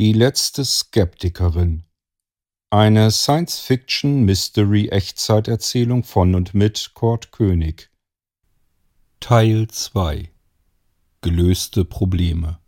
Die letzte Skeptikerin. Eine Science-Fiction-Mystery-Echtzeiterzählung von und mit Kurt König. Teil 2 Gelöste Probleme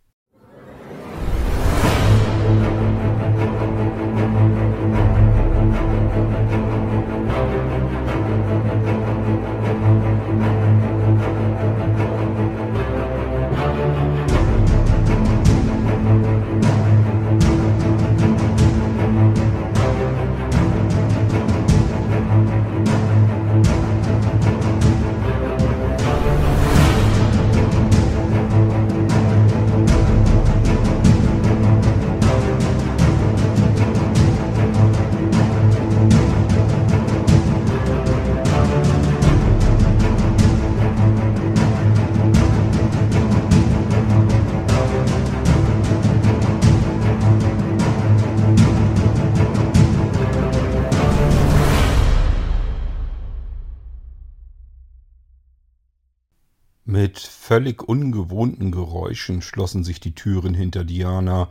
völlig ungewohnten Geräuschen schlossen sich die Türen hinter Diana.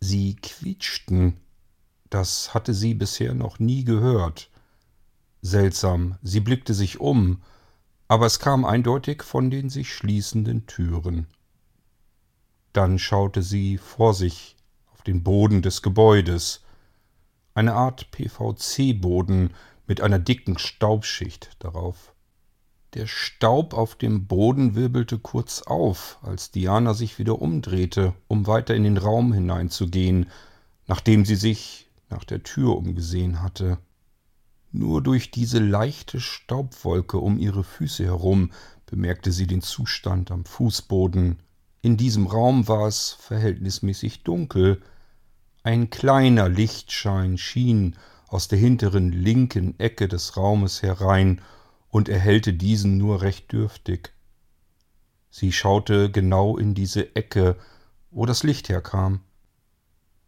Sie quietschten. Das hatte sie bisher noch nie gehört. Seltsam, sie blickte sich um, aber es kam eindeutig von den sich schließenden Türen. Dann schaute sie vor sich auf den Boden des Gebäudes. Eine Art PVC-Boden mit einer dicken Staubschicht darauf. Der Staub auf dem Boden wirbelte kurz auf, als Diana sich wieder umdrehte, um weiter in den Raum hineinzugehen, nachdem sie sich nach der Tür umgesehen hatte. Nur durch diese leichte Staubwolke um ihre Füße herum bemerkte sie den Zustand am Fußboden. In diesem Raum war es verhältnismäßig dunkel. Ein kleiner Lichtschein schien aus der hinteren linken Ecke des Raumes herein und erhellte diesen nur recht dürftig. Sie schaute genau in diese Ecke, wo das Licht herkam.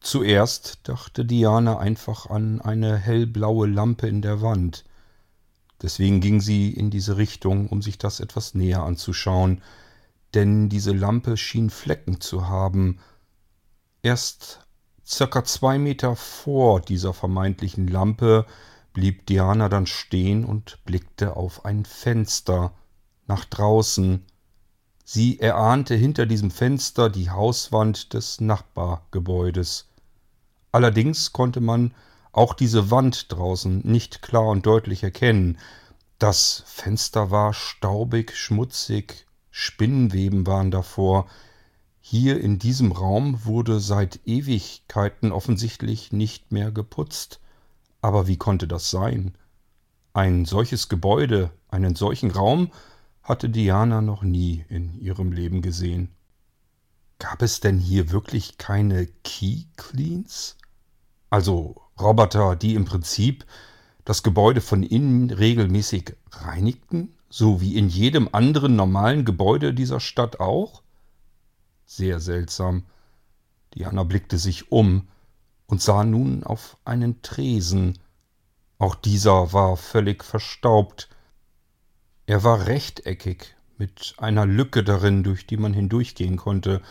Zuerst dachte Diana einfach an eine hellblaue Lampe in der Wand. Deswegen ging sie in diese Richtung, um sich das etwas näher anzuschauen, denn diese Lampe schien Flecken zu haben. Erst circa zwei Meter vor dieser vermeintlichen Lampe blieb Diana dann stehen und blickte auf ein Fenster nach draußen. Sie erahnte hinter diesem Fenster die Hauswand des Nachbargebäudes. Allerdings konnte man auch diese Wand draußen nicht klar und deutlich erkennen. Das Fenster war staubig, schmutzig, Spinnenweben waren davor. Hier in diesem Raum wurde seit Ewigkeiten offensichtlich nicht mehr geputzt. Aber wie konnte das sein? Ein solches Gebäude, einen solchen Raum hatte Diana noch nie in ihrem Leben gesehen. Gab es denn hier wirklich keine Key Cleans? Also Roboter, die im Prinzip das Gebäude von innen regelmäßig reinigten, so wie in jedem anderen normalen Gebäude dieser Stadt auch? Sehr seltsam. Diana blickte sich um und sah nun auf einen Tresen. Auch dieser war völlig verstaubt. Er war rechteckig, mit einer Lücke darin, durch die man hindurchgehen konnte,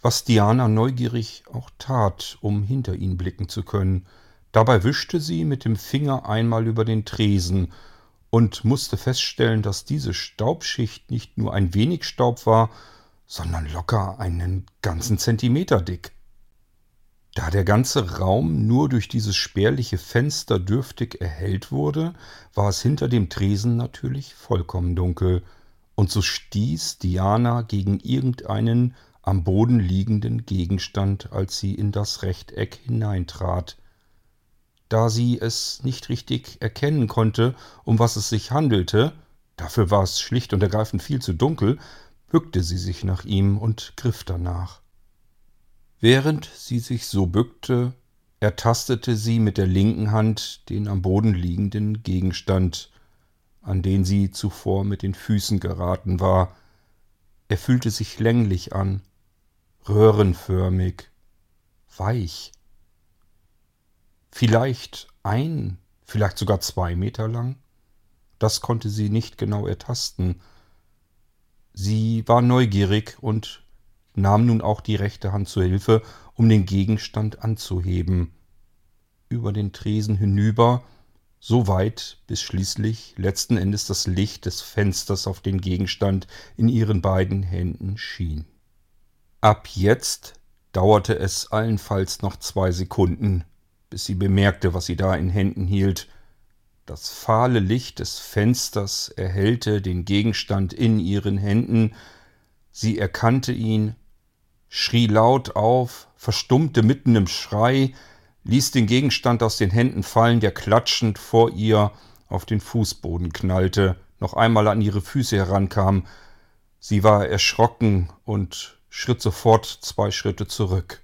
was Diana neugierig auch tat, um hinter ihn blicken zu können. Dabei wischte sie mit dem Finger einmal über den Tresen und musste feststellen, dass diese Staubschicht nicht nur ein wenig Staub war, sondern locker einen ganzen Zentimeter dick. Da der ganze Raum nur durch dieses spärliche Fenster dürftig erhellt wurde, war es hinter dem Tresen natürlich vollkommen dunkel, und so stieß Diana gegen irgendeinen am Boden liegenden Gegenstand, als sie in das Rechteck hineintrat. Da sie es nicht richtig erkennen konnte, um was es sich handelte, dafür war es schlicht und ergreifend viel zu dunkel, bückte sie sich nach ihm und griff danach. Während sie sich so bückte, ertastete sie mit der linken Hand den am Boden liegenden Gegenstand, an den sie zuvor mit den Füßen geraten war. Er fühlte sich länglich an, röhrenförmig, weich. Vielleicht ein, vielleicht sogar zwei Meter lang? Das konnte sie nicht genau ertasten. Sie war neugierig und nahm nun auch die rechte Hand zur Hilfe, um den Gegenstand anzuheben. Über den Tresen hinüber, so weit, bis schließlich letzten Endes das Licht des Fensters auf den Gegenstand in ihren beiden Händen schien. Ab jetzt dauerte es allenfalls noch zwei Sekunden, bis sie bemerkte, was sie da in Händen hielt. Das fahle Licht des Fensters erhellte den Gegenstand in ihren Händen, sie erkannte ihn, schrie laut auf, verstummte mitten im Schrei, ließ den Gegenstand aus den Händen fallen, der klatschend vor ihr auf den Fußboden knallte, noch einmal an ihre Füße herankam. Sie war erschrocken und schritt sofort zwei Schritte zurück.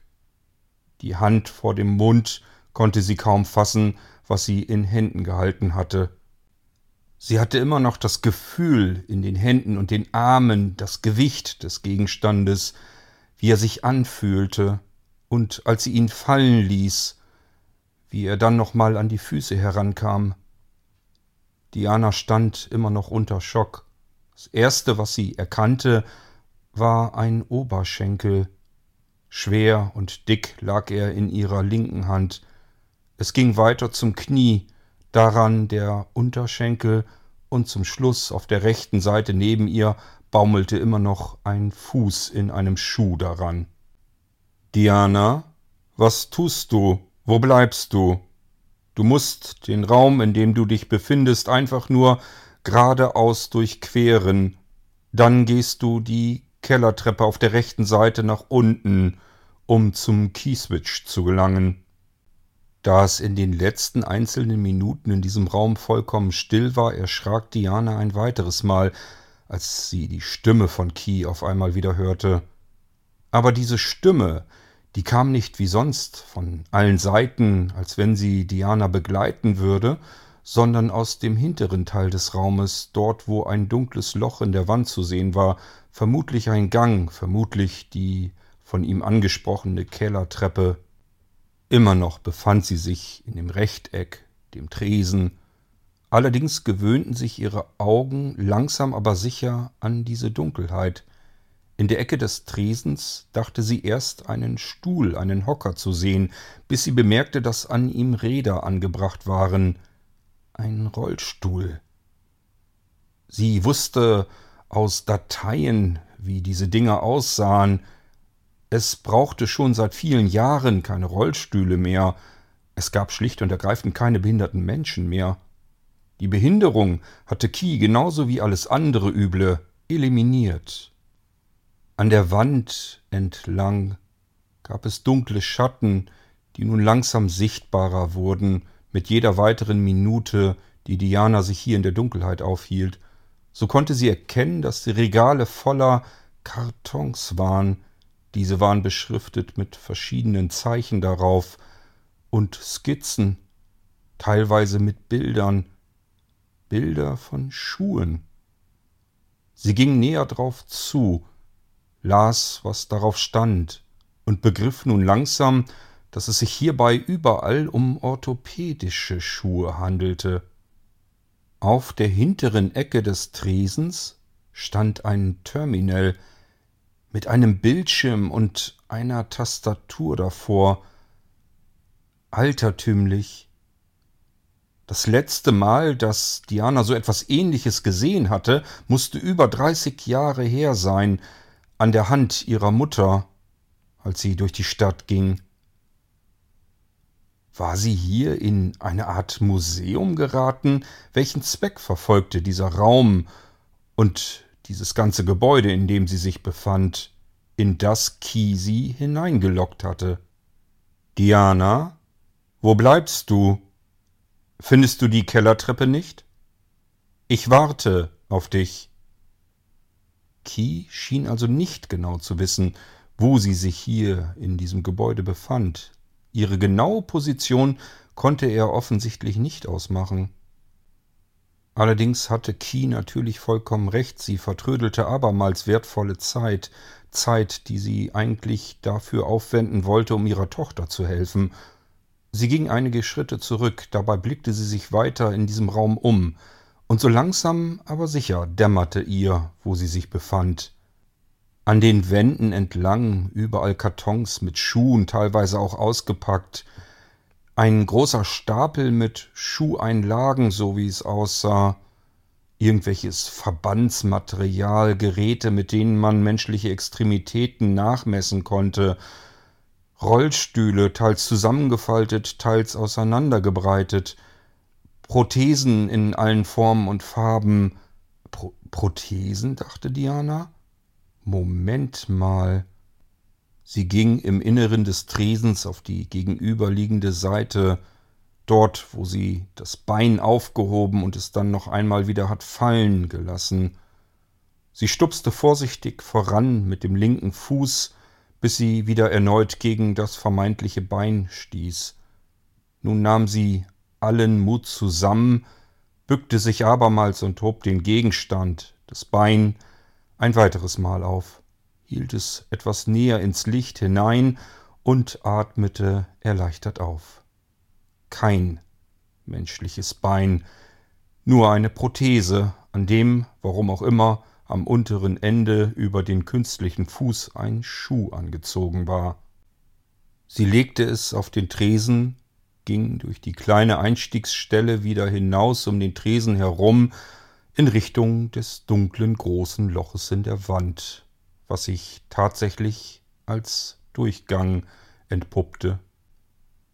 Die Hand vor dem Mund konnte sie kaum fassen, was sie in Händen gehalten hatte. Sie hatte immer noch das Gefühl in den Händen und den Armen, das Gewicht des Gegenstandes, wie er sich anfühlte, und als sie ihn fallen ließ, wie er dann nochmal an die Füße herankam. Diana stand immer noch unter Schock. Das erste, was sie erkannte, war ein Oberschenkel. Schwer und dick lag er in ihrer linken Hand. Es ging weiter zum Knie, daran der Unterschenkel und zum Schluss auf der rechten Seite neben ihr baumelte immer noch ein Fuß in einem Schuh daran. Diana, was tust du? Wo bleibst du? Du musst den Raum, in dem du dich befindest, einfach nur geradeaus durchqueren. Dann gehst du die Kellertreppe auf der rechten Seite nach unten, um zum Keyswitch zu gelangen. Da es in den letzten einzelnen Minuten in diesem Raum vollkommen still war, erschrak Diana ein weiteres Mal, als sie die Stimme von Key auf einmal wieder hörte. Aber diese Stimme, die kam nicht wie sonst von allen Seiten, als wenn sie Diana begleiten würde, sondern aus dem hinteren Teil des Raumes, dort wo ein dunkles Loch in der Wand zu sehen war, vermutlich ein Gang, vermutlich die von ihm angesprochene Kellertreppe. Immer noch befand sie sich in dem Rechteck, dem Tresen, Allerdings gewöhnten sich ihre Augen langsam aber sicher an diese Dunkelheit. In der Ecke des Tresens dachte sie erst einen Stuhl, einen Hocker zu sehen, bis sie bemerkte, dass an ihm Räder angebracht waren. Ein Rollstuhl. Sie wusste aus Dateien, wie diese Dinger aussahen. Es brauchte schon seit vielen Jahren keine Rollstühle mehr. Es gab schlicht und ergreifend keine behinderten Menschen mehr. Die Behinderung hatte Key genauso wie alles andere Üble eliminiert. An der Wand entlang gab es dunkle Schatten, die nun langsam sichtbarer wurden mit jeder weiteren Minute, die Diana sich hier in der Dunkelheit aufhielt. So konnte sie erkennen, dass die Regale voller Kartons waren. Diese waren beschriftet mit verschiedenen Zeichen darauf und Skizzen, teilweise mit Bildern, Bilder von Schuhen. Sie ging näher drauf zu, las, was darauf stand, und begriff nun langsam, dass es sich hierbei überall um orthopädische Schuhe handelte. Auf der hinteren Ecke des Tresens stand ein Terminal mit einem Bildschirm und einer Tastatur davor. Altertümlich, das letzte Mal, dass Diana so etwas Ähnliches gesehen hatte, musste über 30 Jahre her sein, an der Hand ihrer Mutter, als sie durch die Stadt ging. War sie hier in eine Art Museum geraten? Welchen Zweck verfolgte dieser Raum und dieses ganze Gebäude, in dem sie sich befand, in das Key sie hineingelockt hatte? Diana, wo bleibst du? Findest du die Kellertreppe nicht? Ich warte auf dich. Key schien also nicht genau zu wissen, wo sie sich hier in diesem Gebäude befand. Ihre genaue Position konnte er offensichtlich nicht ausmachen. Allerdings hatte Key natürlich vollkommen recht, sie vertrödelte abermals wertvolle Zeit, Zeit, die sie eigentlich dafür aufwenden wollte, um ihrer Tochter zu helfen, Sie ging einige Schritte zurück, dabei blickte sie sich weiter in diesem Raum um, und so langsam aber sicher dämmerte ihr, wo sie sich befand. An den Wänden entlang überall Kartons mit Schuhen, teilweise auch ausgepackt. Ein großer Stapel mit Schuheinlagen, so wie es aussah. Irgendwelches Verbandsmaterial, Geräte, mit denen man menschliche Extremitäten nachmessen konnte. Rollstühle, teils zusammengefaltet, teils auseinandergebreitet. Prothesen in allen Formen und Farben. Pro Prothesen, dachte Diana. Moment mal. Sie ging im Inneren des Tresens auf die gegenüberliegende Seite, dort, wo sie das Bein aufgehoben und es dann noch einmal wieder hat fallen gelassen. Sie stupste vorsichtig voran mit dem linken Fuß, bis sie wieder erneut gegen das vermeintliche Bein stieß. Nun nahm sie allen Mut zusammen, bückte sich abermals und hob den Gegenstand, das Bein, ein weiteres Mal auf, hielt es etwas näher ins Licht hinein und atmete erleichtert auf. Kein menschliches Bein, nur eine Prothese, an dem, warum auch immer, am unteren Ende über den künstlichen Fuß ein Schuh angezogen war. Sie legte es auf den Tresen, ging durch die kleine Einstiegsstelle wieder hinaus um den Tresen herum in Richtung des dunklen großen Loches in der Wand, was sich tatsächlich als Durchgang entpuppte.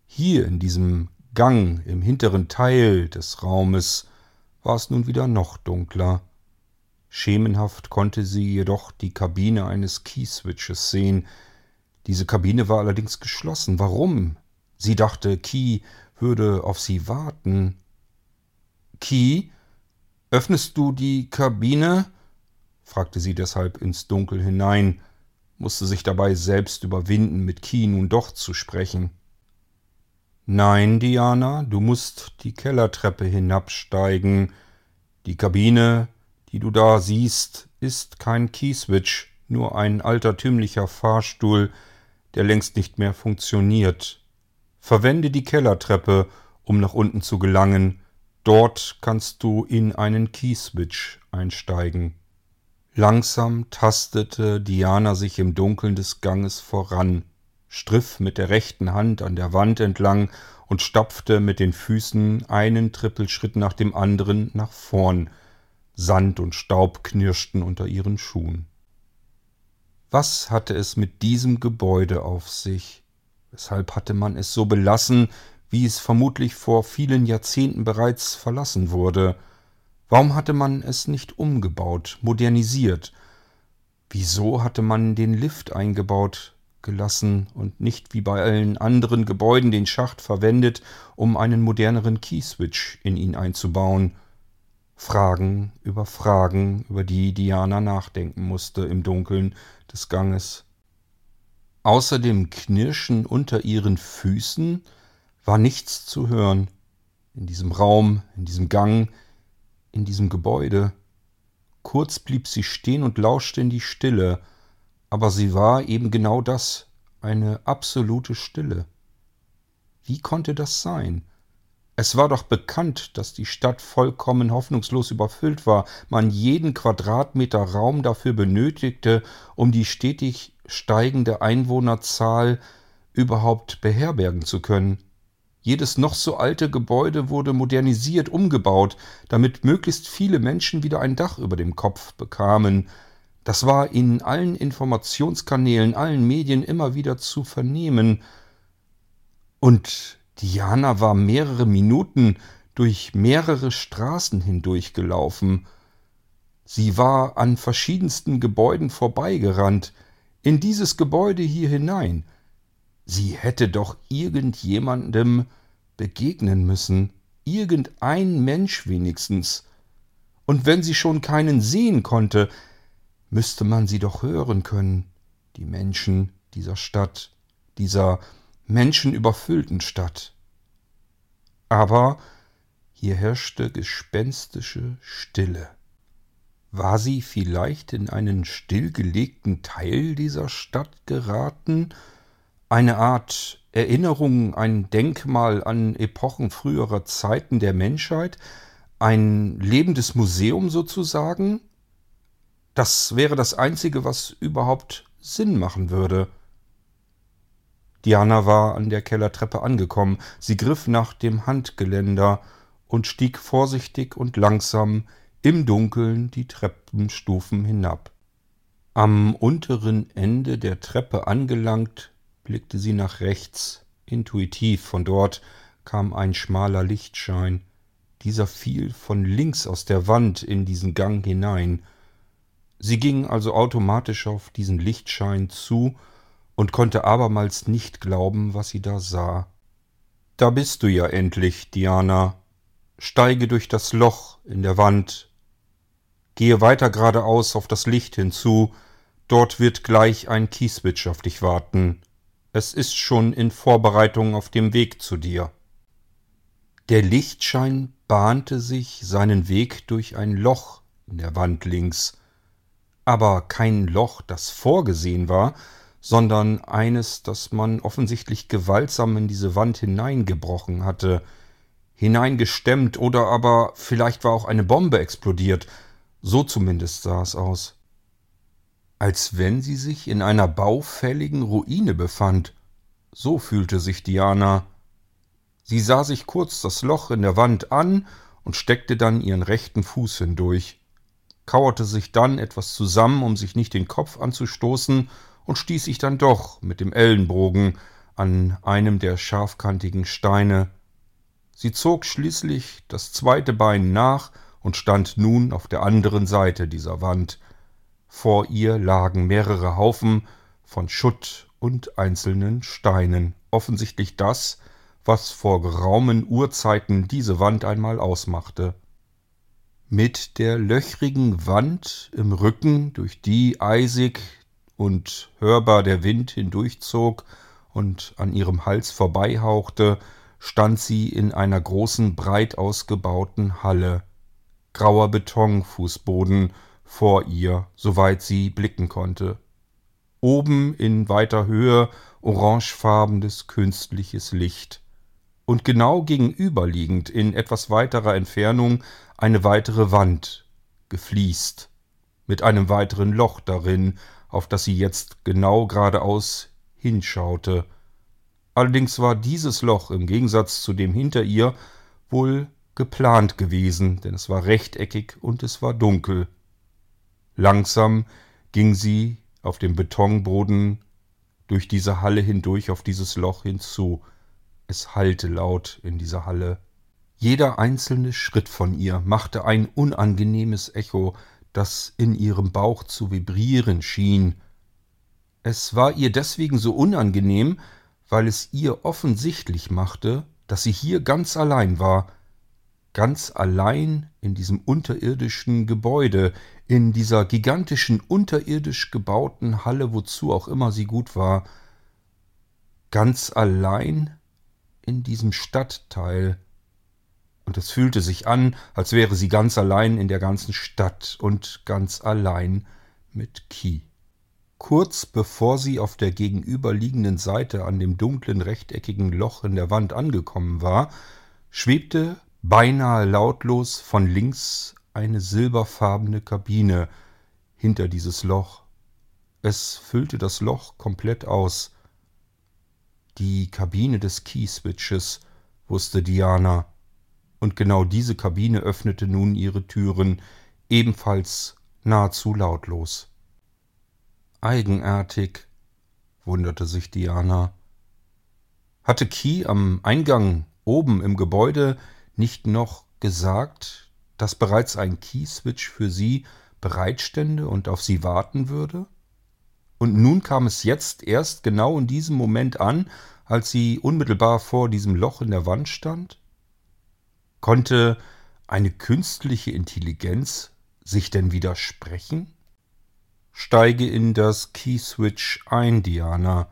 Hier in diesem Gang im hinteren Teil des Raumes war es nun wieder noch dunkler. Schemenhaft konnte sie jedoch die Kabine eines Keyswitches sehen. Diese Kabine war allerdings geschlossen. Warum? Sie dachte, Key würde auf sie warten. Key, Öffnest du die Kabine? fragte sie deshalb ins Dunkel hinein, musste sich dabei selbst überwinden, mit Key nun doch zu sprechen. Nein, Diana, du musst die Kellertreppe hinabsteigen. Die Kabine, die du da siehst, ist kein Keyswitch, nur ein altertümlicher Fahrstuhl, der längst nicht mehr funktioniert. Verwende die Kellertreppe, um nach unten zu gelangen, Dort kannst du in einen Keyswitch einsteigen. Langsam tastete Diana sich im Dunkeln des Ganges voran, striff mit der rechten Hand an der Wand entlang und stapfte mit den Füßen einen Trippelschritt nach dem anderen nach vorn. Sand und Staub knirschten unter ihren Schuhen. Was hatte es mit diesem Gebäude auf sich? Weshalb hatte man es so belassen, wie es vermutlich vor vielen Jahrzehnten bereits verlassen wurde. Warum hatte man es nicht umgebaut, modernisiert? Wieso hatte man den Lift eingebaut gelassen und nicht wie bei allen anderen Gebäuden den Schacht verwendet, um einen moderneren Keyswitch in ihn einzubauen? Fragen über Fragen, über die Diana nachdenken musste im Dunkeln des Ganges. Außer dem Knirschen unter ihren Füßen war nichts zu hören. In diesem Raum, in diesem Gang, in diesem Gebäude. Kurz blieb sie stehen und lauschte in die Stille, aber sie war eben genau das, eine absolute Stille. Wie konnte das sein? Es war doch bekannt, dass die Stadt vollkommen hoffnungslos überfüllt war, man jeden Quadratmeter Raum dafür benötigte, um die stetig steigende Einwohnerzahl überhaupt beherbergen zu können. Jedes noch so alte Gebäude wurde modernisiert, umgebaut, damit möglichst viele Menschen wieder ein Dach über dem Kopf bekamen. Das war in allen Informationskanälen, allen Medien immer wieder zu vernehmen. Und Diana war mehrere Minuten durch mehrere Straßen hindurchgelaufen. Sie war an verschiedensten Gebäuden vorbeigerannt, in dieses Gebäude hier hinein, Sie hätte doch irgendjemandem begegnen müssen, irgendein Mensch wenigstens. Und wenn sie schon keinen sehen konnte, müsste man sie doch hören können, die Menschen dieser Stadt, dieser menschenüberfüllten Stadt. Aber hier herrschte gespenstische Stille. War sie vielleicht in einen stillgelegten Teil dieser Stadt geraten, eine Art Erinnerung, ein Denkmal an Epochen früherer Zeiten der Menschheit, ein lebendes Museum sozusagen? Das wäre das Einzige, was überhaupt Sinn machen würde. Diana war an der Kellertreppe angekommen. Sie griff nach dem Handgeländer und stieg vorsichtig und langsam im Dunkeln die Treppenstufen hinab. Am unteren Ende der Treppe angelangt, blickte sie nach rechts, intuitiv. Von dort kam ein schmaler Lichtschein. Dieser fiel von links aus der Wand in diesen Gang hinein. Sie ging also automatisch auf diesen Lichtschein zu und konnte abermals nicht glauben, was sie da sah. Da bist du ja endlich, Diana. Steige durch das Loch in der Wand. Gehe weiter geradeaus auf das Licht hinzu. Dort wird gleich ein Kieswitsch auf dich warten. Es ist schon in Vorbereitung auf dem Weg zu dir. Der Lichtschein bahnte sich seinen Weg durch ein Loch in der Wand links, aber kein Loch, das vorgesehen war, sondern eines, das man offensichtlich gewaltsam in diese Wand hineingebrochen hatte, hineingestemmt oder aber vielleicht war auch eine Bombe explodiert, so zumindest sah es aus. Als wenn sie sich in einer baufälligen Ruine befand, so fühlte sich Diana. Sie sah sich kurz das Loch in der Wand an und steckte dann ihren rechten Fuß hindurch, kauerte sich dann etwas zusammen, um sich nicht den Kopf anzustoßen, und stieß sich dann doch mit dem Ellenbogen an einem der scharfkantigen Steine. Sie zog schließlich das zweite Bein nach und stand nun auf der anderen Seite dieser Wand. Vor ihr lagen mehrere Haufen von Schutt und einzelnen Steinen, offensichtlich das, was vor geraumen Urzeiten diese Wand einmal ausmachte. Mit der löchrigen Wand im Rücken, durch die eisig und hörbar der Wind hindurchzog und an ihrem Hals vorbeihauchte, stand sie in einer großen, breit ausgebauten Halle. Grauer Betonfußboden vor ihr, soweit sie blicken konnte. Oben in weiter Höhe orangefarbenes künstliches Licht. Und genau gegenüberliegend in etwas weiterer Entfernung eine weitere Wand, gefliest, mit einem weiteren Loch darin, auf das sie jetzt genau geradeaus hinschaute. Allerdings war dieses Loch im Gegensatz zu dem hinter ihr wohl geplant gewesen, denn es war rechteckig und es war dunkel. Langsam ging sie auf dem Betonboden durch diese Halle hindurch auf dieses Loch hinzu. Es hallte laut in dieser Halle. Jeder einzelne Schritt von ihr machte ein unangenehmes Echo, das in ihrem Bauch zu vibrieren schien. Es war ihr deswegen so unangenehm, weil es ihr offensichtlich machte, dass sie hier ganz allein war, ganz allein in diesem unterirdischen Gebäude, in dieser gigantischen unterirdisch gebauten Halle, wozu auch immer sie gut war, ganz allein in diesem Stadtteil, und es fühlte sich an, als wäre sie ganz allein in der ganzen Stadt und ganz allein mit Ki. Kurz bevor sie auf der gegenüberliegenden Seite an dem dunklen rechteckigen Loch in der Wand angekommen war, schwebte beinahe lautlos von links eine silberfarbene Kabine hinter dieses Loch. Es füllte das Loch komplett aus. Die Kabine des Key-Switches, wusste Diana und genau diese Kabine öffnete nun ihre Türen, ebenfalls nahezu lautlos. Eigenartig, wunderte sich Diana. Hatte Key am Eingang oben im Gebäude nicht noch gesagt, dass bereits ein Key-Switch für sie bereitstände und auf sie warten würde? Und nun kam es jetzt erst genau in diesem Moment an, als sie unmittelbar vor diesem Loch in der Wand stand? Konnte eine künstliche Intelligenz sich denn widersprechen? Steige in das Keyswitch ein, Diana.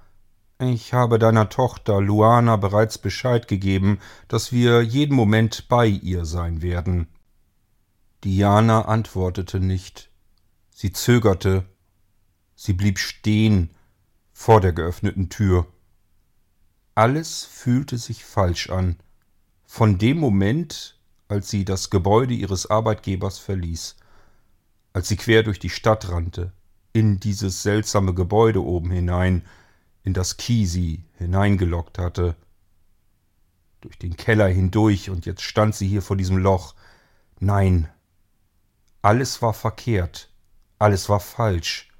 Ich habe deiner Tochter Luana bereits Bescheid gegeben, dass wir jeden Moment bei ihr sein werden. Diana antwortete nicht. Sie zögerte. Sie blieb stehen vor der geöffneten Tür. Alles fühlte sich falsch an von dem Moment, als sie das Gebäude ihres Arbeitgebers verließ. als sie quer durch die Stadt rannte, in dieses seltsame Gebäude oben hinein, in das Key sie hineingelockt hatte. Durch den Keller hindurch, und jetzt stand sie hier vor diesem Loch. Nein, alles war verkehrt, alles war falsch.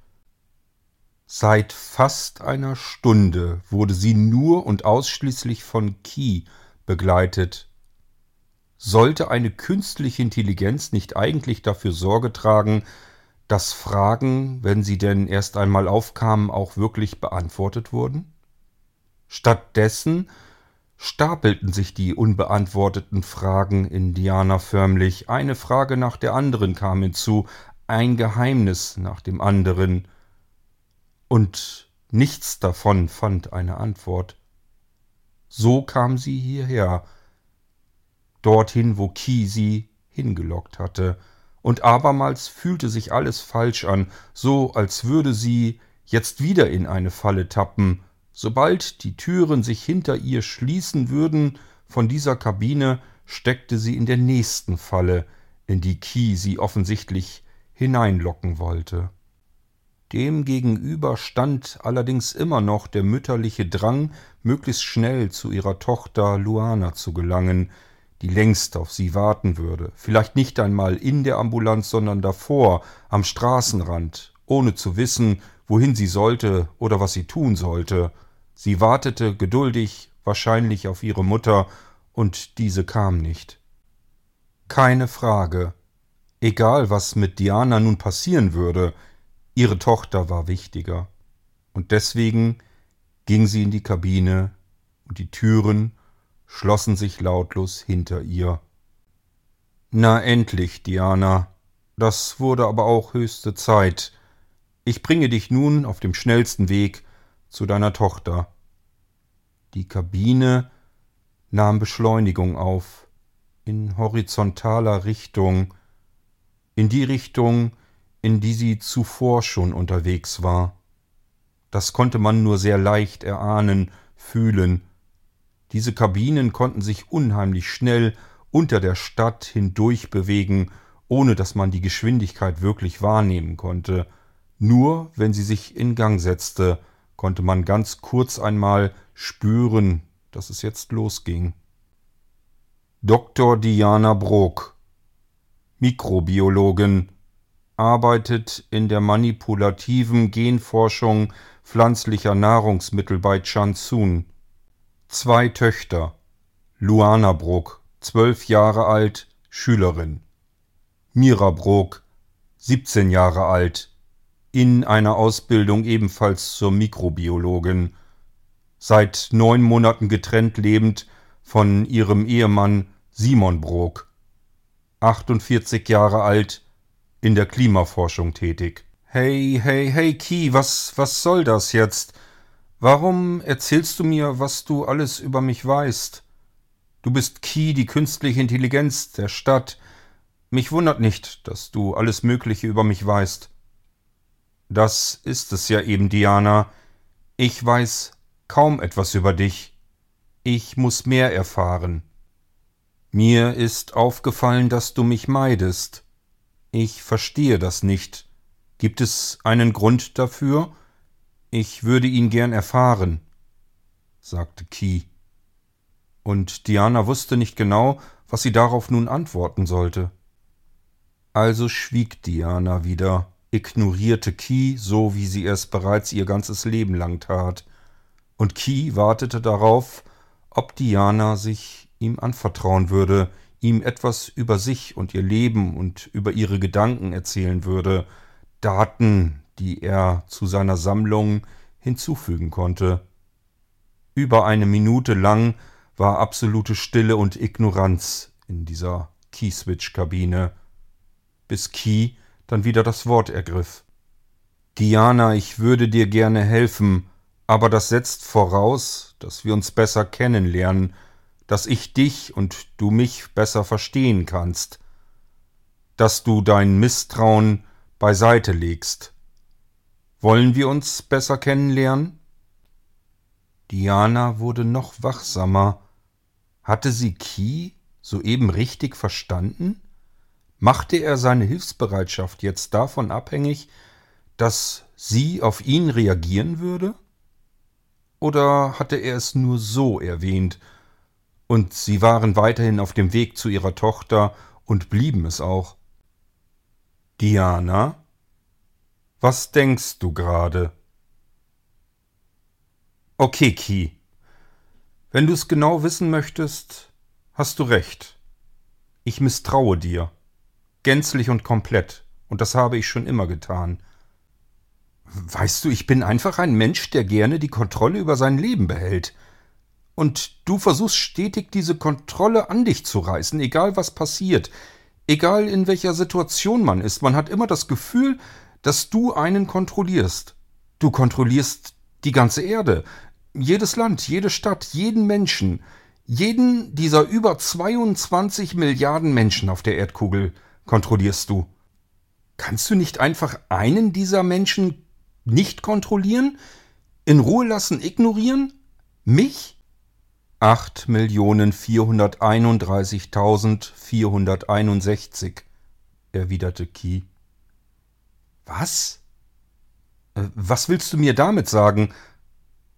Seit fast einer Stunde wurde sie nur und ausschließlich von Key begleitet. Sollte eine künstliche Intelligenz nicht eigentlich dafür Sorge tragen, dass Fragen, wenn sie denn erst einmal aufkamen, auch wirklich beantwortet wurden? Stattdessen stapelten sich die unbeantworteten Fragen in Diana förmlich, eine Frage nach der anderen kam hinzu, ein Geheimnis nach dem anderen, und nichts davon fand eine Antwort. So kam sie hierher, dorthin, wo Ki sie hingelockt hatte, und abermals fühlte sich alles falsch an, so als würde sie jetzt wieder in eine Falle tappen. Sobald die Türen sich hinter ihr schließen würden von dieser Kabine, steckte sie in der nächsten Falle, in die Key sie offensichtlich hineinlocken wollte. Demgegenüber stand allerdings immer noch der mütterliche Drang, möglichst schnell zu ihrer Tochter Luana zu gelangen, die längst auf sie warten würde, vielleicht nicht einmal in der Ambulanz, sondern davor, am Straßenrand, ohne zu wissen, wohin sie sollte oder was sie tun sollte. Sie wartete geduldig, wahrscheinlich auf ihre Mutter, und diese kam nicht. Keine Frage. Egal, was mit Diana nun passieren würde, ihre Tochter war wichtiger. Und deswegen ging sie in die Kabine, und die Türen schlossen sich lautlos hinter ihr. Na endlich, Diana. Das wurde aber auch höchste Zeit. Ich bringe dich nun auf dem schnellsten Weg zu deiner Tochter. Die Kabine nahm Beschleunigung auf, in horizontaler Richtung, in die Richtung, in die sie zuvor schon unterwegs war. Das konnte man nur sehr leicht erahnen, fühlen, diese Kabinen konnten sich unheimlich schnell unter der Stadt hindurch bewegen, ohne dass man die Geschwindigkeit wirklich wahrnehmen konnte. Nur wenn sie sich in Gang setzte, konnte man ganz kurz einmal spüren, dass es jetzt losging. Dr. Diana Brok, Mikrobiologin, arbeitet in der manipulativen Genforschung pflanzlicher Nahrungsmittel bei Chansun. Zwei Töchter. Luana Bruck, zwölf Jahre alt, Schülerin. Mira Bruck, 17 Jahre alt, in einer Ausbildung ebenfalls zur Mikrobiologin. Seit neun Monaten getrennt lebend von ihrem Ehemann Simon Bruck, 48 Jahre alt, in der Klimaforschung tätig. Hey, hey, hey, Ki, was, was soll das jetzt? Warum erzählst du mir, was du alles über mich weißt? Du bist Ki, die künstliche Intelligenz der Stadt. Mich wundert nicht, dass du alles Mögliche über mich weißt. Das ist es ja eben, Diana. Ich weiß kaum etwas über dich. Ich muss mehr erfahren. Mir ist aufgefallen, dass du mich meidest. Ich verstehe das nicht. Gibt es einen Grund dafür? Ich würde ihn gern erfahren, sagte Key. Und Diana wusste nicht genau, was sie darauf nun antworten sollte. Also schwieg Diana wieder, ignorierte Key, so wie sie es bereits ihr ganzes Leben lang tat, und Key wartete darauf, ob Diana sich ihm anvertrauen würde, ihm etwas über sich und ihr Leben und über ihre Gedanken erzählen würde, Daten, die er zu seiner Sammlung hinzufügen konnte. Über eine Minute lang war absolute Stille und Ignoranz in dieser Keyswitch-Kabine, bis Key dann wieder das Wort ergriff. Diana, ich würde dir gerne helfen, aber das setzt voraus, dass wir uns besser kennenlernen, dass ich dich und du mich besser verstehen kannst, dass du dein Misstrauen beiseite legst. Wollen wir uns besser kennenlernen? Diana wurde noch wachsamer. Hatte sie Ki soeben richtig verstanden? Machte er seine Hilfsbereitschaft jetzt davon abhängig, dass sie auf ihn reagieren würde? Oder hatte er es nur so erwähnt, und sie waren weiterhin auf dem Weg zu ihrer Tochter und blieben es auch? Diana, was denkst du gerade? Okay, Ki. Wenn du es genau wissen möchtest, hast du recht. Ich misstraue dir. Gänzlich und komplett. Und das habe ich schon immer getan. Weißt du, ich bin einfach ein Mensch, der gerne die Kontrolle über sein Leben behält. Und du versuchst stetig diese Kontrolle an dich zu reißen, egal was passiert, egal in welcher Situation man ist. Man hat immer das Gefühl, dass du einen kontrollierst. Du kontrollierst die ganze Erde, jedes Land, jede Stadt, jeden Menschen, jeden dieser über 22 Milliarden Menschen auf der Erdkugel kontrollierst du. Kannst du nicht einfach einen dieser Menschen nicht kontrollieren? In Ruhe lassen, ignorieren? Mich? 8.431.461, erwiderte Key. Was? Äh, was willst du mir damit sagen?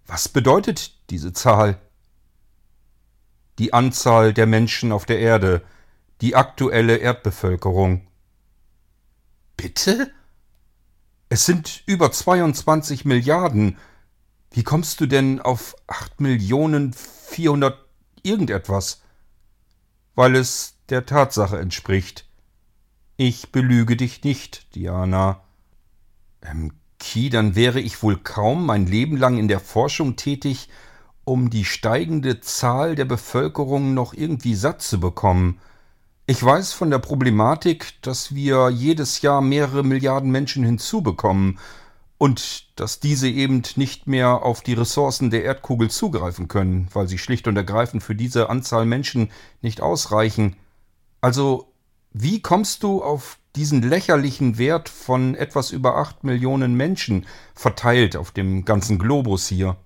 Was bedeutet diese Zahl? Die Anzahl der Menschen auf der Erde, die aktuelle Erdbevölkerung. Bitte? Es sind über 22 Milliarden. Wie kommst du denn auf 8 Millionen 400 irgendetwas? Weil es der Tatsache entspricht. Ich belüge dich nicht, Diana. Ähm, Ki, dann wäre ich wohl kaum mein Leben lang in der Forschung tätig, um die steigende Zahl der Bevölkerung noch irgendwie satt zu bekommen. Ich weiß von der Problematik, dass wir jedes Jahr mehrere Milliarden Menschen hinzubekommen und dass diese eben nicht mehr auf die Ressourcen der Erdkugel zugreifen können, weil sie schlicht und ergreifend für diese Anzahl Menschen nicht ausreichen. Also, wie kommst du auf diesen lächerlichen Wert von etwas über acht Millionen Menschen verteilt auf dem ganzen Globus hier?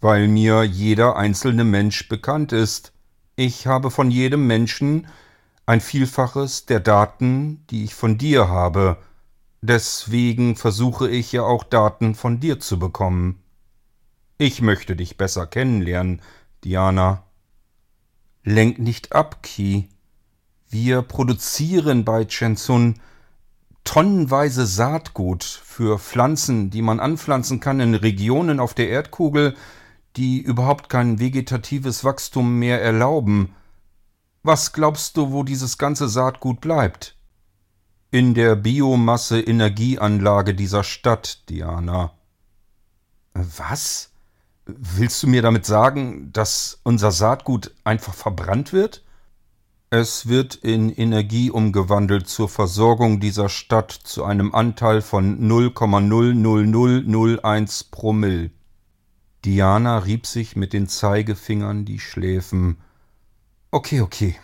Weil mir jeder einzelne Mensch bekannt ist. Ich habe von jedem Menschen ein Vielfaches der Daten, die ich von dir habe. Deswegen versuche ich ja auch Daten von dir zu bekommen. Ich möchte dich besser kennenlernen, Diana. Lenk nicht ab, Ki. Wir produzieren bei Chensun tonnenweise Saatgut für Pflanzen, die man anpflanzen kann in Regionen auf der Erdkugel, die überhaupt kein vegetatives Wachstum mehr erlauben. Was glaubst du, wo dieses ganze Saatgut bleibt? In der Biomasse-Energieanlage dieser Stadt, Diana. Was? Willst du mir damit sagen, dass unser Saatgut einfach verbrannt wird? Es wird in Energie umgewandelt zur Versorgung dieser Stadt zu einem Anteil von 0,00001 Promille. Diana rieb sich mit den Zeigefingern die Schläfen. Okay, okay.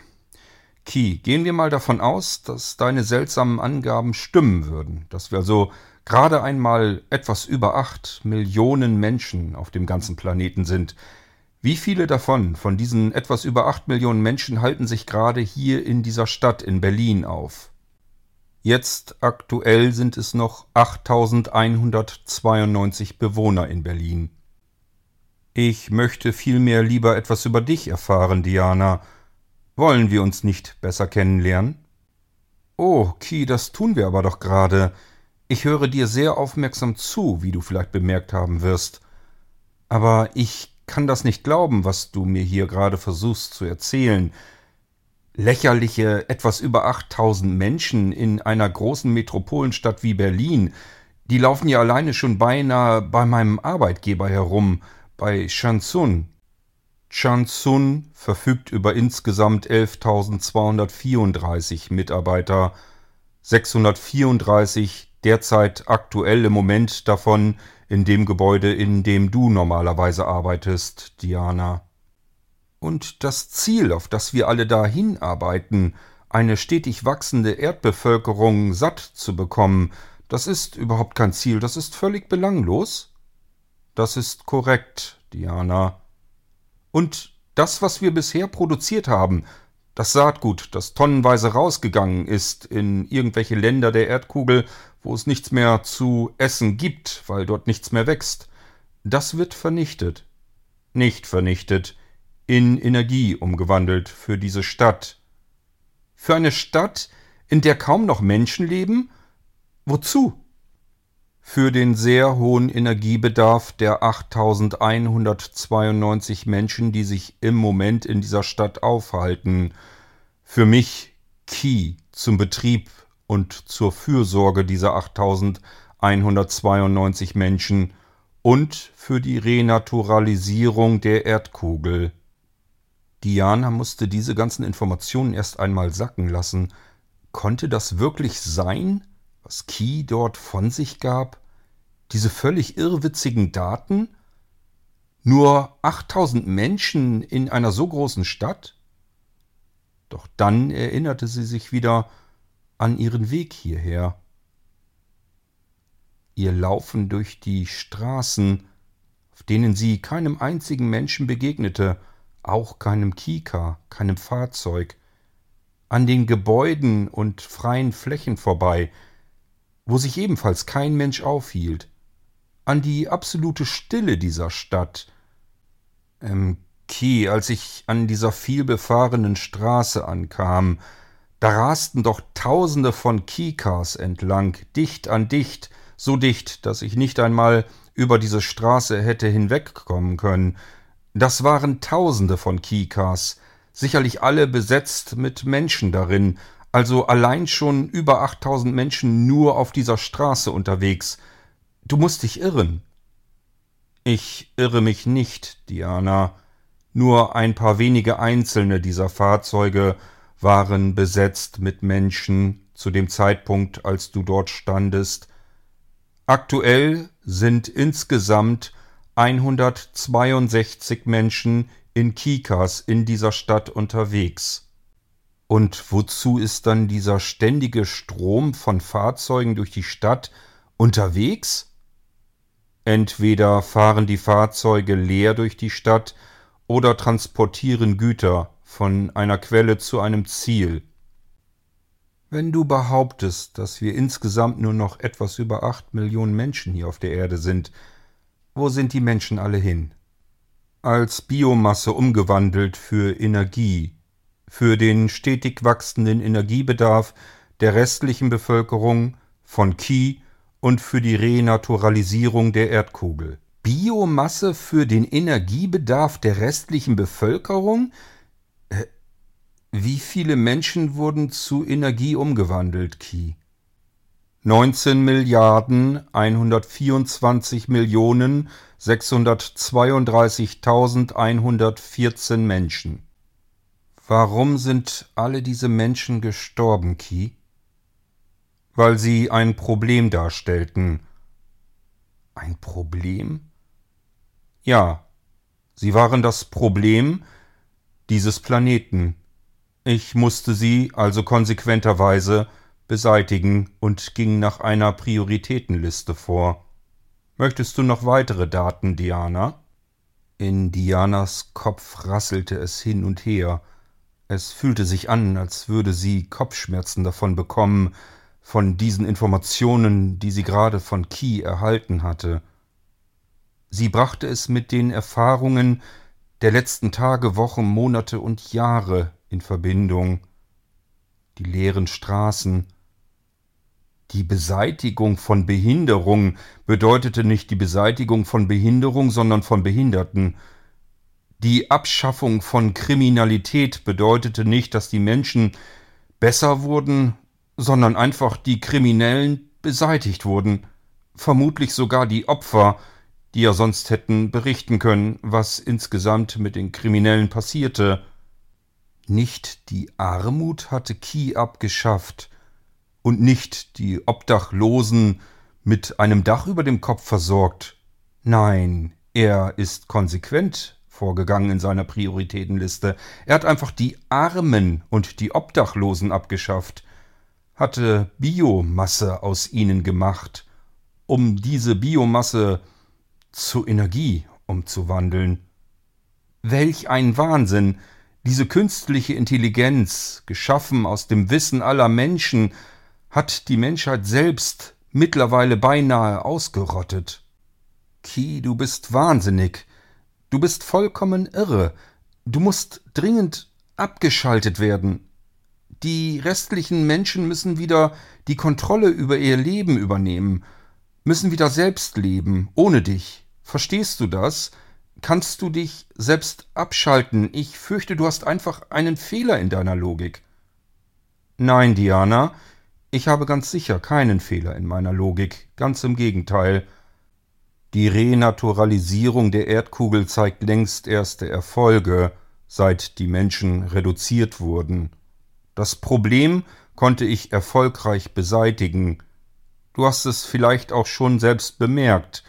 Ki, gehen wir mal davon aus, dass deine seltsamen Angaben stimmen würden, dass wir also gerade einmal etwas über acht Millionen Menschen auf dem ganzen Planeten sind. Wie viele davon, von diesen etwas über acht Millionen Menschen, halten sich gerade hier in dieser Stadt in Berlin auf? Jetzt aktuell sind es noch 8192 Bewohner in Berlin. Ich möchte vielmehr lieber etwas über dich erfahren, Diana. Wollen wir uns nicht besser kennenlernen? Oh, Ki, das tun wir aber doch gerade. Ich höre dir sehr aufmerksam zu, wie du vielleicht bemerkt haben wirst. Aber ich kann das nicht glauben, was du mir hier gerade versuchst zu erzählen. Lächerliche etwas über 8000 Menschen in einer großen Metropolenstadt wie Berlin, die laufen ja alleine schon beinahe bei meinem Arbeitgeber herum bei Shansun. Shansun verfügt über insgesamt 11.234 Mitarbeiter, 634 derzeit aktuell im Moment davon in dem Gebäude, in dem du normalerweise arbeitest, Diana. Und das Ziel, auf das wir alle dahin arbeiten, eine stetig wachsende Erdbevölkerung satt zu bekommen, das ist überhaupt kein Ziel, das ist völlig belanglos. Das ist korrekt, Diana. Und das, was wir bisher produziert haben, Das Saatgut, das tonnenweise rausgegangen ist in irgendwelche Länder der Erdkugel, wo es nichts mehr zu essen gibt, weil dort nichts mehr wächst, das wird vernichtet. Nicht vernichtet, in Energie umgewandelt für diese Stadt. Für eine Stadt, in der kaum noch Menschen leben? Wozu? Für den sehr hohen Energiebedarf der 8192 Menschen, die sich im Moment in dieser Stadt aufhalten. Für mich Key zum Betrieb und zur Fürsorge dieser 8192 Menschen und für die Renaturalisierung der Erdkugel. Diana musste diese ganzen Informationen erst einmal sacken lassen. Konnte das wirklich sein, was Key dort von sich gab? Diese völlig irrwitzigen Daten? Nur 8000 Menschen in einer so großen Stadt? Doch dann erinnerte sie sich wieder an ihren Weg hierher. Ihr Laufen durch die Straßen, auf denen sie keinem einzigen Menschen begegnete, auch keinem Kika, keinem Fahrzeug, an den Gebäuden und freien Flächen vorbei, wo sich ebenfalls kein Mensch aufhielt, an die absolute Stille dieser Stadt. Im Key, als ich an dieser vielbefahrenen Straße ankam, da rasten doch Tausende von Kikas entlang, dicht an dicht, so dicht, dass ich nicht einmal über diese Straße hätte hinwegkommen können, das waren Tausende von Kikas, sicherlich alle besetzt mit Menschen darin, also allein schon über 8000 Menschen nur auf dieser Straße unterwegs. Du musst dich irren. Ich irre mich nicht, Diana. Nur ein paar wenige einzelne dieser Fahrzeuge waren besetzt mit Menschen zu dem Zeitpunkt, als du dort standest. Aktuell sind insgesamt 162 Menschen in Kikas in dieser Stadt unterwegs. Und wozu ist dann dieser ständige Strom von Fahrzeugen durch die Stadt unterwegs? Entweder fahren die Fahrzeuge leer durch die Stadt oder transportieren Güter von einer Quelle zu einem Ziel. Wenn du behauptest, dass wir insgesamt nur noch etwas über acht Millionen Menschen hier auf der Erde sind, wo sind die Menschen alle hin? Als Biomasse umgewandelt für Energie, für den stetig wachsenden Energiebedarf der restlichen Bevölkerung von Ki und für die Renaturalisierung der Erdkugel. Biomasse für den Energiebedarf der restlichen Bevölkerung? Wie viele Menschen wurden zu Energie umgewandelt, Ki? 19 Milliarden 124 Millionen 632.114 Menschen. Warum sind alle diese Menschen gestorben, Ki? Weil sie ein Problem darstellten. Ein Problem? Ja, sie waren das Problem dieses Planeten. Ich musste sie also konsequenterweise beseitigen und ging nach einer Prioritätenliste vor. Möchtest du noch weitere Daten, Diana? In Dianas Kopf rasselte es hin und her. Es fühlte sich an, als würde sie Kopfschmerzen davon bekommen, von diesen Informationen, die sie gerade von Key erhalten hatte. Sie brachte es mit den Erfahrungen der letzten Tage, Wochen, Monate und Jahre in Verbindung. Die leeren Straßen, die Beseitigung von Behinderung bedeutete nicht die Beseitigung von Behinderung, sondern von Behinderten. Die Abschaffung von Kriminalität bedeutete nicht, dass die Menschen besser wurden, sondern einfach die Kriminellen beseitigt wurden, vermutlich sogar die Opfer, die ja sonst hätten berichten können, was insgesamt mit den Kriminellen passierte. Nicht die Armut hatte Ki abgeschafft, und nicht die Obdachlosen mit einem Dach über dem Kopf versorgt. Nein, er ist konsequent vorgegangen in seiner Prioritätenliste. Er hat einfach die Armen und die Obdachlosen abgeschafft, hatte Biomasse aus ihnen gemacht, um diese Biomasse zu Energie umzuwandeln. Welch ein Wahnsinn, Diese künstliche Intelligenz, geschaffen aus dem Wissen aller Menschen, hat die Menschheit selbst mittlerweile beinahe ausgerottet. Ki, du bist wahnsinnig. Du bist vollkommen irre. Du musst dringend abgeschaltet werden. Die restlichen Menschen müssen wieder die Kontrolle über ihr Leben übernehmen, müssen wieder selbst leben, ohne dich. Verstehst du das? Kannst du dich selbst abschalten? Ich fürchte, du hast einfach einen Fehler in deiner Logik. Nein, Diana, ich habe ganz sicher keinen Fehler in meiner Logik, ganz im Gegenteil. Die Renaturalisierung der Erdkugel zeigt längst erste Erfolge, seit die Menschen reduziert wurden. Das Problem konnte ich erfolgreich beseitigen. Du hast es vielleicht auch schon selbst bemerkt.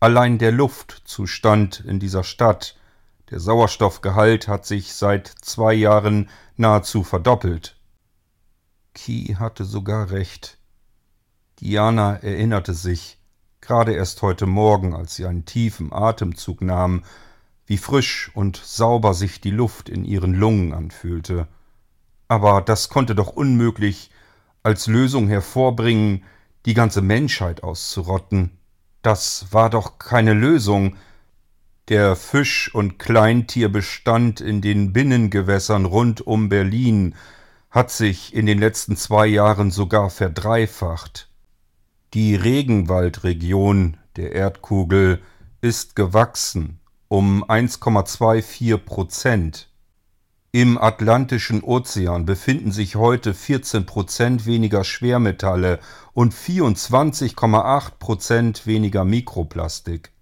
Allein der Luftzustand in dieser Stadt, der Sauerstoffgehalt hat sich seit zwei Jahren nahezu verdoppelt. Ki hatte sogar recht. Diana erinnerte sich, gerade erst heute Morgen, als sie einen tiefen Atemzug nahm, wie frisch und sauber sich die Luft in ihren Lungen anfühlte. Aber das konnte doch unmöglich als Lösung hervorbringen, die ganze Menschheit auszurotten. Das war doch keine Lösung. Der Fisch- und Kleintierbestand in den Binnengewässern rund um Berlin hat sich in den letzten zwei Jahren sogar verdreifacht. Die Regenwaldregion der Erdkugel ist gewachsen um 1,24 Prozent. Im Atlantischen Ozean befinden sich heute 14 Prozent weniger Schwermetalle und 24,8 Prozent weniger Mikroplastik.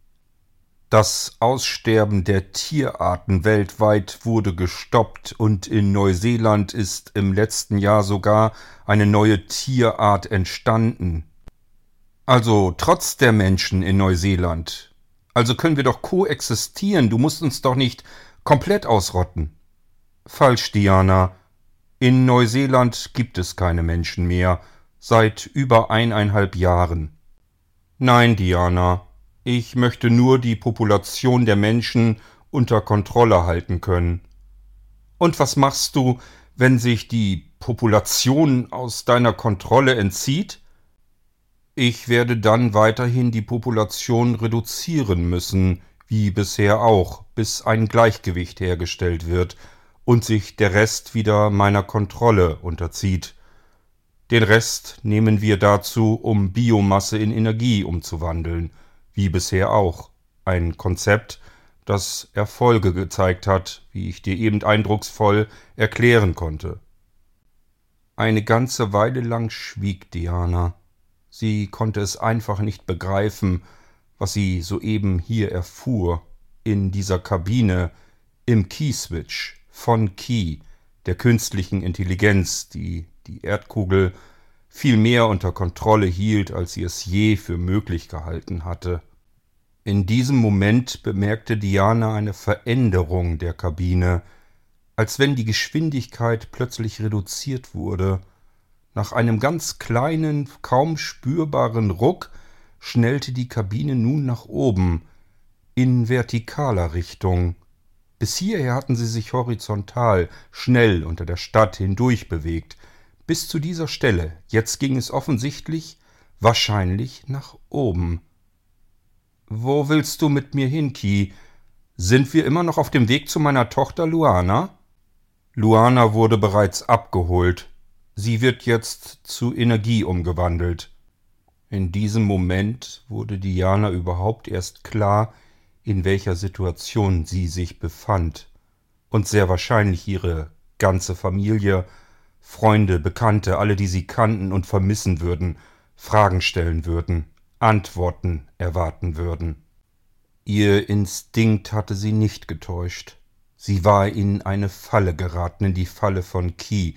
Das Aussterben der Tierarten weltweit wurde gestoppt und in Neuseeland ist im letzten Jahr sogar eine neue Tierart entstanden. Also trotz der Menschen in Neuseeland. Also können wir doch koexistieren, du musst uns doch nicht komplett ausrotten. Falsch, Diana. In Neuseeland gibt es keine Menschen mehr, seit über eineinhalb Jahren. Nein, Diana, ich möchte nur die Population der Menschen unter Kontrolle halten können. Und was machst du, wenn sich die Population aus deiner Kontrolle entzieht? Ich werde dann weiterhin die Population reduzieren müssen, wie bisher auch, bis ein Gleichgewicht hergestellt wird, und sich der Rest wieder meiner Kontrolle unterzieht. Den Rest nehmen wir dazu, um Biomasse in Energie umzuwandeln, wie bisher auch. Ein Konzept, das Erfolge gezeigt hat, wie ich dir eben eindrucksvoll erklären konnte. Eine ganze Weile lang schwieg Diana. Sie konnte es einfach nicht begreifen, was sie soeben hier erfuhr, in dieser Kabine, im Keyswitch, von Key, der künstlichen Intelligenz, die die Erdkugel viel mehr unter Kontrolle hielt, als sie es je für möglich gehalten hatte. In diesem Moment bemerkte Diana eine Veränderung der Kabine, als wenn die Geschwindigkeit plötzlich reduziert wurde. Nach einem ganz kleinen, kaum spürbaren Ruck schnellte die Kabine nun nach oben, in vertikaler Richtung. Bis hierher hatten sie sich horizontal, schnell unter der Stadt hindurch bewegt, bis zu dieser Stelle. Jetzt ging es offensichtlich, wahrscheinlich nach oben. Wo willst du mit mir hin, Ki? Sind wir immer noch auf dem Weg zu meiner Tochter Luana? Luana wurde bereits abgeholt. Sie wird jetzt zu Energie umgewandelt. In diesem Moment wurde Diana überhaupt erst klar, in welcher Situation sie sich befand und sehr wahrscheinlich ihre ganze Familie, Freunde, Bekannte, alle, die sie kannten und vermissen würden, Fragen stellen würden, Antworten erwarten würden. Ihr Instinkt hatte sie nicht getäuscht. Sie war in eine Falle geraten, in die Falle von Key.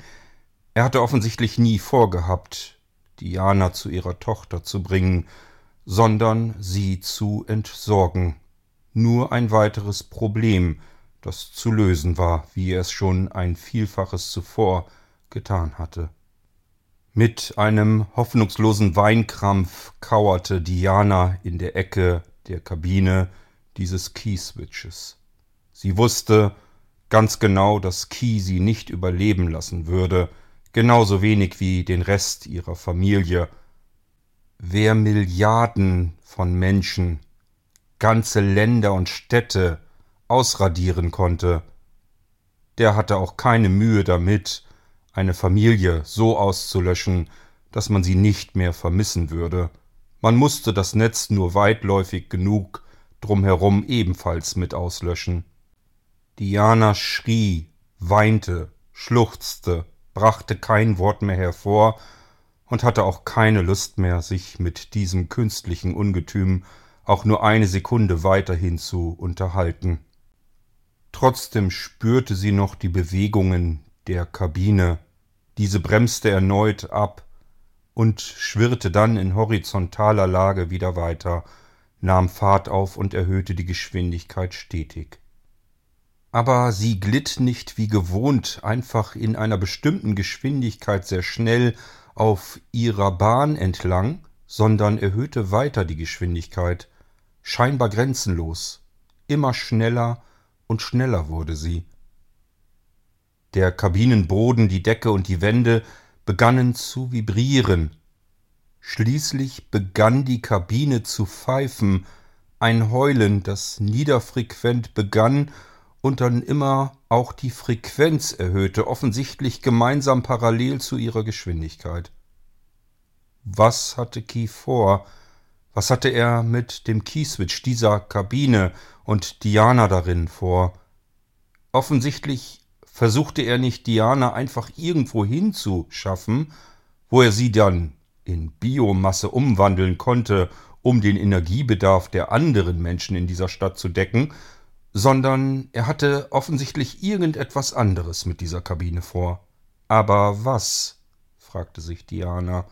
Er hatte offensichtlich nie vorgehabt, Diana zu ihrer Tochter zu bringen, sondern sie zu entsorgen, nur ein weiteres Problem, das zu lösen war, wie er es schon ein Vielfaches zuvor getan hatte. Mit einem hoffnungslosen Weinkrampf kauerte Diana in der Ecke der Kabine dieses Keyswitches. Sie wusste, ganz genau, dass Key sie nicht überleben lassen würde, genauso wenig wie den Rest ihrer Familie. Wer Milliarden von Menschen, ganze Länder und Städte ausradieren konnte, der hatte auch keine Mühe damit, eine Familie so auszulöschen, dass man sie nicht mehr vermissen würde. Man musste das Netz nur weitläufig genug drumherum ebenfalls mit auslöschen. Diana schrie, weinte, schluchzte, brachte kein Wort mehr hervor und hatte auch keine Lust mehr, sich mit diesem künstlichen Ungetüm auch nur eine Sekunde weiterhin zu unterhalten. Trotzdem spürte sie noch die Bewegungen der Kabine, diese bremste erneut ab und schwirrte dann in horizontaler Lage wieder weiter, nahm Fahrt auf und erhöhte die Geschwindigkeit stetig. Aber sie glitt nicht wie gewohnt einfach in einer bestimmten Geschwindigkeit sehr schnell auf ihrer Bahn entlang, sondern erhöhte weiter die Geschwindigkeit, scheinbar grenzenlos, immer schneller und schneller wurde sie. Der Kabinenboden, die Decke und die Wände begannen zu vibrieren. Schließlich begann die Kabine zu pfeifen, ein Heulen, das niederfrequent begann und dann immer auch die Frequenz erhöhte, offensichtlich gemeinsam parallel zu ihrer Geschwindigkeit. Was hatte Key vor? Was hatte er mit dem Keyswitch dieser Kabine und Diana darin vor? Offensichtlich versuchte er nicht Diana einfach irgendwo hinzuschaffen, wo er sie dann in Biomasse umwandeln konnte, um den Energiebedarf der anderen Menschen in dieser Stadt zu decken, sondern er hatte offensichtlich irgendetwas anderes mit dieser Kabine vor. Aber was? fragte sich Diana,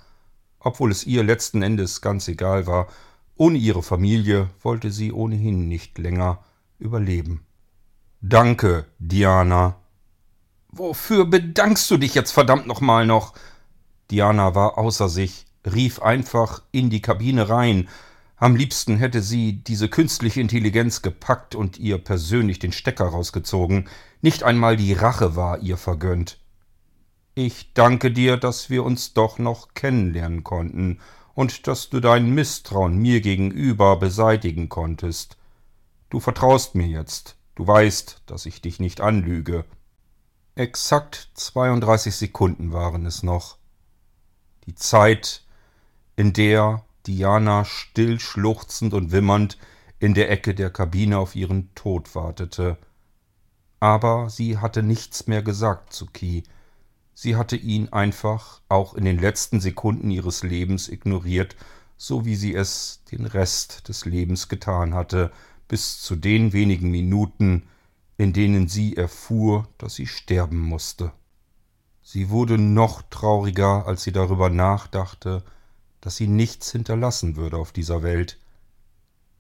obwohl es ihr letzten Endes ganz egal war, ohne ihre Familie wollte sie ohnehin nicht länger überleben. Danke, Diana, Wofür bedankst du dich jetzt verdammt nochmal noch? Diana war außer sich, rief einfach in die Kabine rein. Am liebsten hätte sie diese künstliche Intelligenz gepackt und ihr persönlich den Stecker rausgezogen. Nicht einmal die Rache war ihr vergönnt. Ich danke dir, dass wir uns doch noch kennenlernen konnten und dass du dein Misstrauen mir gegenüber beseitigen konntest. Du vertraust mir jetzt. Du weißt, dass ich dich nicht anlüge. Exakt 32 Sekunden waren es noch. Die Zeit, in der Diana still schluchzend und wimmernd in der Ecke der Kabine auf ihren Tod wartete. Aber sie hatte nichts mehr gesagt zu Key. Sie hatte ihn einfach auch in den letzten Sekunden ihres Lebens ignoriert, so wie sie es den Rest des Lebens getan hatte, bis zu den wenigen Minuten, in denen sie erfuhr, dass sie sterben musste. Sie wurde noch trauriger, als sie darüber nachdachte, dass sie nichts hinterlassen würde auf dieser Welt.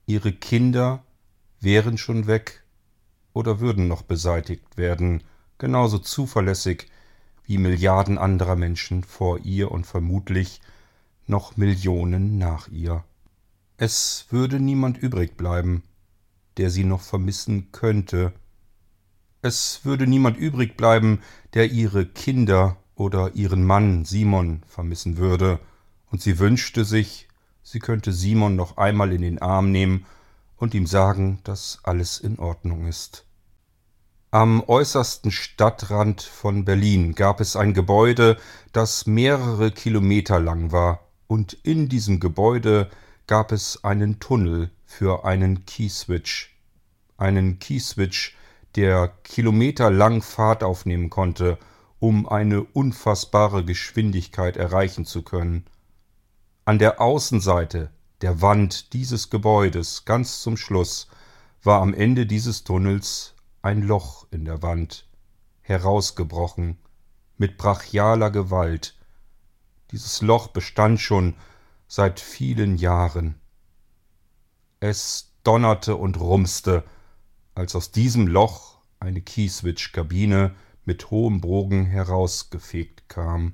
Ihre Kinder wären schon weg oder würden noch beseitigt werden, genauso zuverlässig wie Milliarden anderer Menschen vor ihr und vermutlich noch Millionen nach ihr. Es würde niemand übrig bleiben, der sie noch vermissen könnte, es würde niemand übrig bleiben, der ihre Kinder oder ihren Mann Simon vermissen würde, und sie wünschte sich, sie könnte Simon noch einmal in den Arm nehmen und ihm sagen, dass alles in Ordnung ist. Am äußersten Stadtrand von Berlin gab es ein Gebäude, das mehrere Kilometer lang war, und in diesem Gebäude gab es einen Tunnel für einen Keyswitch. Einen Keyswitch, der kilometerlang Fahrt aufnehmen konnte, um eine unfassbare Geschwindigkeit erreichen zu können. An der Außenseite der Wand dieses Gebäudes ganz zum Schluss war am Ende dieses Tunnels ein Loch in der Wand, herausgebrochen, mit brachialer Gewalt. Dieses Loch bestand schon seit vielen Jahren. Es donnerte und rumste, als aus diesem Loch eine Keyswitch-Kabine mit hohem Bogen herausgefegt kam,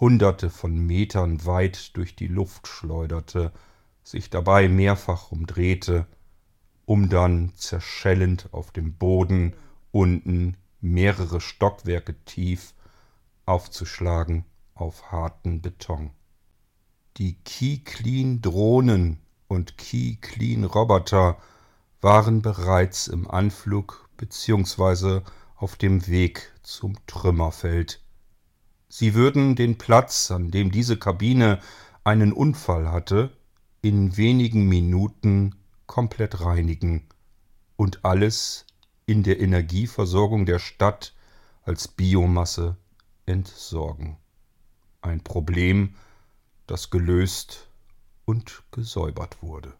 hunderte von Metern weit durch die Luft schleuderte, sich dabei mehrfach umdrehte, um dann zerschellend auf dem Boden unten mehrere Stockwerke tief aufzuschlagen auf harten Beton. Die Key-Clean-Drohnen und Key-Clean-Roboter waren bereits im Anflug bzw. auf dem Weg zum Trümmerfeld. Sie würden den Platz, an dem diese Kabine einen Unfall hatte, in wenigen Minuten komplett reinigen und alles in der Energieversorgung der Stadt als Biomasse entsorgen. Ein Problem, das gelöst und gesäubert wurde.